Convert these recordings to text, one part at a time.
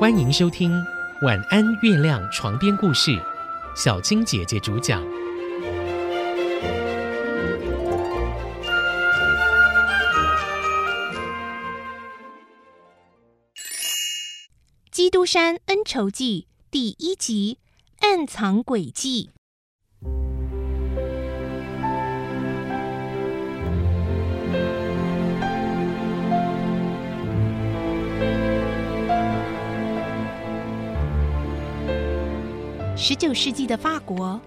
欢迎收听《晚安月亮》床边故事，小青姐姐主讲。《基督山恩仇记》第一集：暗藏诡计。十九世纪的法国，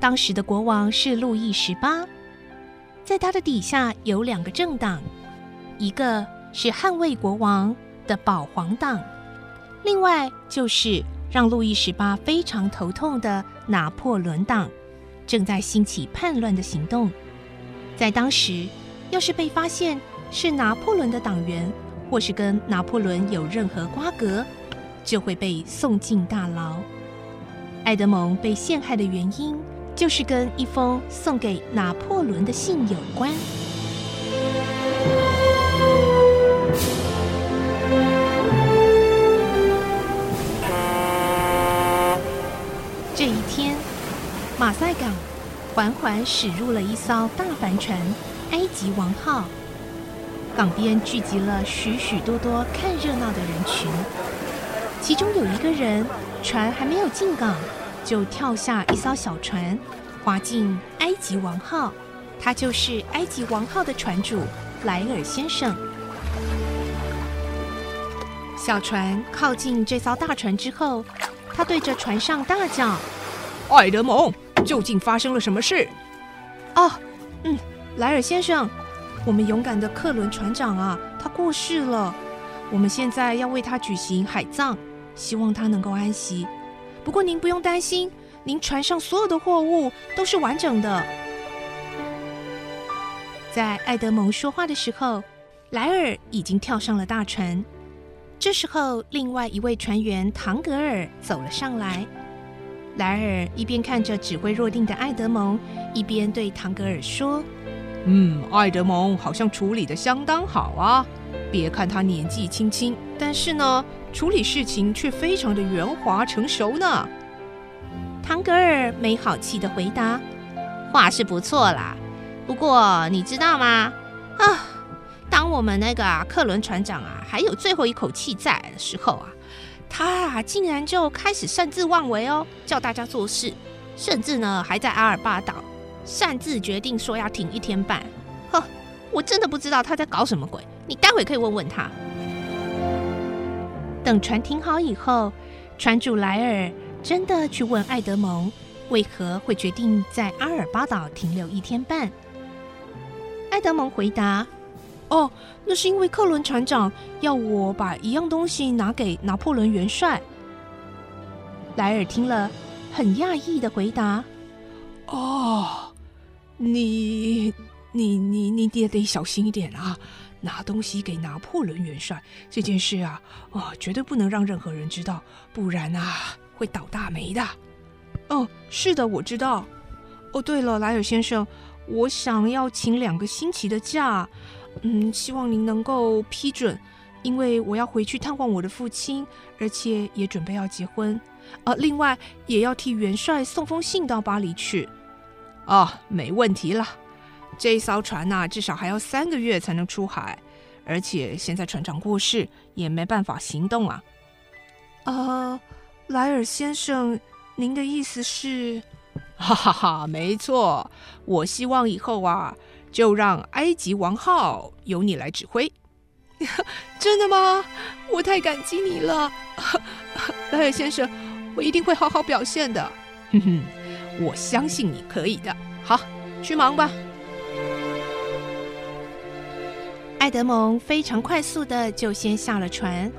当时的国王是路易十八，在他的底下有两个政党，一个是捍卫国王的保皇党，另外就是让路易十八非常头痛的拿破仑党，正在兴起叛乱的行动。在当时，要是被发现是拿破仑的党员，或是跟拿破仑有任何瓜葛，就会被送进大牢。爱德蒙被陷害的原因，就是跟一封送给拿破仑的信有关。这一天，马赛港缓缓驶入了一艘大帆船——埃及王号。港边聚集了许许多多看热闹的人群，其中有一个人。船还没有进港，就跳下一艘小船，划进埃及王号。他就是埃及王号的船主莱尔先生。小船靠近这艘大船之后，他对着船上大叫：“爱德蒙，究竟发生了什么事？”“哦，嗯，莱尔先生，我们勇敢的克伦船长啊，他过世了。我们现在要为他举行海葬。”希望他能够安息。不过您不用担心，您船上所有的货物都是完整的。在爱德蒙说话的时候，莱尔已经跳上了大船。这时候，另外一位船员唐格尔走了上来。莱尔一边看着指挥若定的爱德蒙，一边对唐格尔说：“嗯，爱德蒙好像处理的相当好啊。别看他年纪轻轻，但是呢。”处理事情却非常的圆滑成熟呢。唐格尔没好气的回答：“话是不错啦，不过你知道吗？啊，当我们那个克伦船长啊还有最后一口气在的时候啊，他啊竟然就开始擅自妄为哦，叫大家做事，甚至呢还在阿尔巴岛擅自决定说要停一天半。呵，我真的不知道他在搞什么鬼，你待会可以问问他。”等船停好以后，船主莱尔真的去问爱德蒙为何会决定在阿尔巴岛停留一天半。爱德蒙回答：“哦，那是因为克伦船长要我把一样东西拿给拿破仑元帅。”莱尔听了，很讶异的回答：“哦，你、你、你、你也得小心一点啊。”拿东西给拿破仑元帅这件事啊，哦，绝对不能让任何人知道，不然啊，会倒大霉的。哦，是的，我知道。哦，对了，莱尔先生，我想要请两个星期的假，嗯，希望您能够批准，因为我要回去探望我的父亲，而且也准备要结婚。呃，另外也要替元帅送封信到巴黎去。哦，没问题了。这一艘船呐，至少还要三个月才能出海，而且现在船长过世，也没办法行动啊。呃，莱尔先生，您的意思是？哈哈哈，没错，我希望以后啊，就让埃及王号由你来指挥。真的吗？我太感激你了，莱尔先生，我一定会好好表现的。哼哼，我相信你可以的。好，去忙吧。爱德蒙非常快速的就先下了船，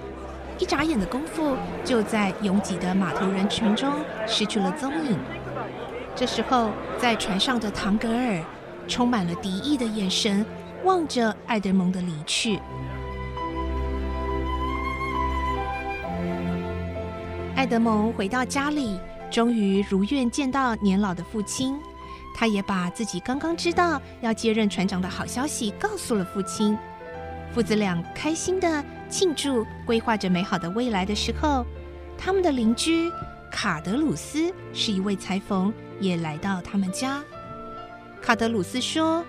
一眨眼的功夫，就在拥挤的码头人群中失去了踪影。这时候，在船上的唐格尔充满了敌意的眼神望着爱德蒙的离去。爱德蒙回到家里，终于如愿见到年老的父亲，他也把自己刚刚知道要接任船长的好消息告诉了父亲。父子俩开心的庆祝、规划着美好的未来的时候，他们的邻居卡德鲁斯是一位裁缝，也来到他们家。卡德鲁斯说：“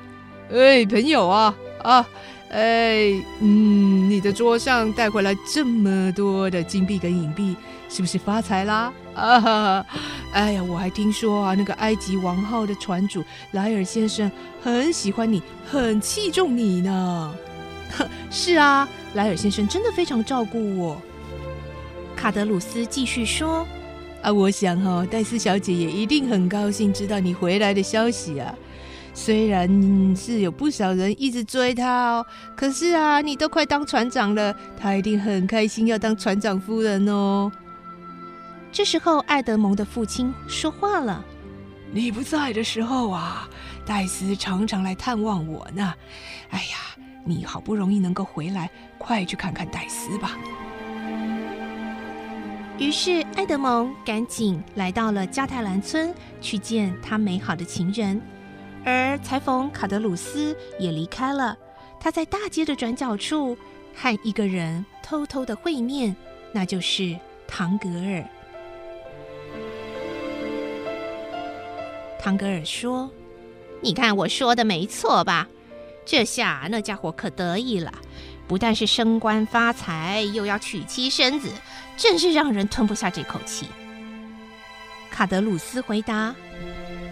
哎，朋友啊啊，哎，嗯，你的桌上带回来这么多的金币跟银币，是不是发财啦？啊，哈，哎呀，我还听说啊，那个埃及王号的船主莱尔先生很喜欢你，很器重你呢。是啊，莱尔先生真的非常照顾我。”卡德鲁斯继续说：“啊，我想哈，戴斯小姐也一定很高兴知道你回来的消息啊。”虽然是有不少人一直追她哦，可是啊，你都快当船长了，她一定很开心要当船长夫人哦。这时候，爱德蒙的父亲说话了：“你不在的时候啊，戴斯常常来探望我呢。哎呀，你好不容易能够回来，快去看看戴斯吧。”于是，埃德蒙赶紧来到了加泰兰村，去见他美好的情人。而裁缝卡德鲁斯也离开了。他在大街的转角处和一个人偷偷的会面，那就是唐格尔。唐格尔说：“你看我说的没错吧？这下那家伙可得意了，不但是升官发财，又要娶妻生子，真是让人吞不下这口气。”卡德鲁斯回答。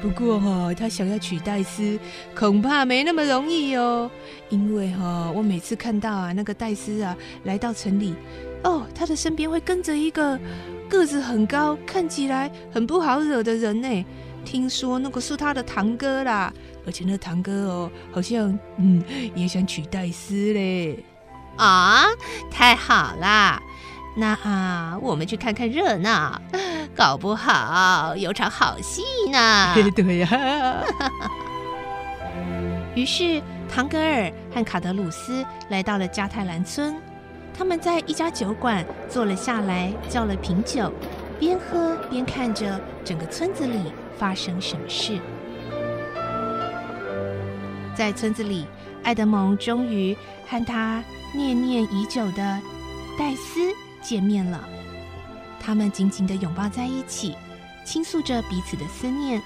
不过哈，他想要娶戴斯，恐怕没那么容易哦。因为哈，我每次看到啊，那个戴斯啊来到城里，哦，他的身边会跟着一个个子很高、看起来很不好惹的人呢。听说那个是他的堂哥啦，而且那堂哥哦，好像嗯也想娶戴斯嘞。啊，太好啦！那啊，我们去看看热闹，搞不好有场好戏呢。对呀。于是，唐格尔和卡德鲁斯来到了加泰兰村。他们在一家酒馆坐了下来，叫了瓶酒，边喝边看着整个村子里发生什么事。在村子里，爱德蒙终于和他念念已久的戴斯。见面了，他们紧紧的拥抱在一起，倾诉着彼此的思念。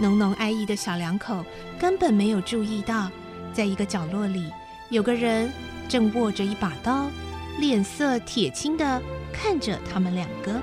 浓浓爱意的小两口根本没有注意到，在一个角落里，有个人正握着一把刀，脸色铁青的看着他们两个。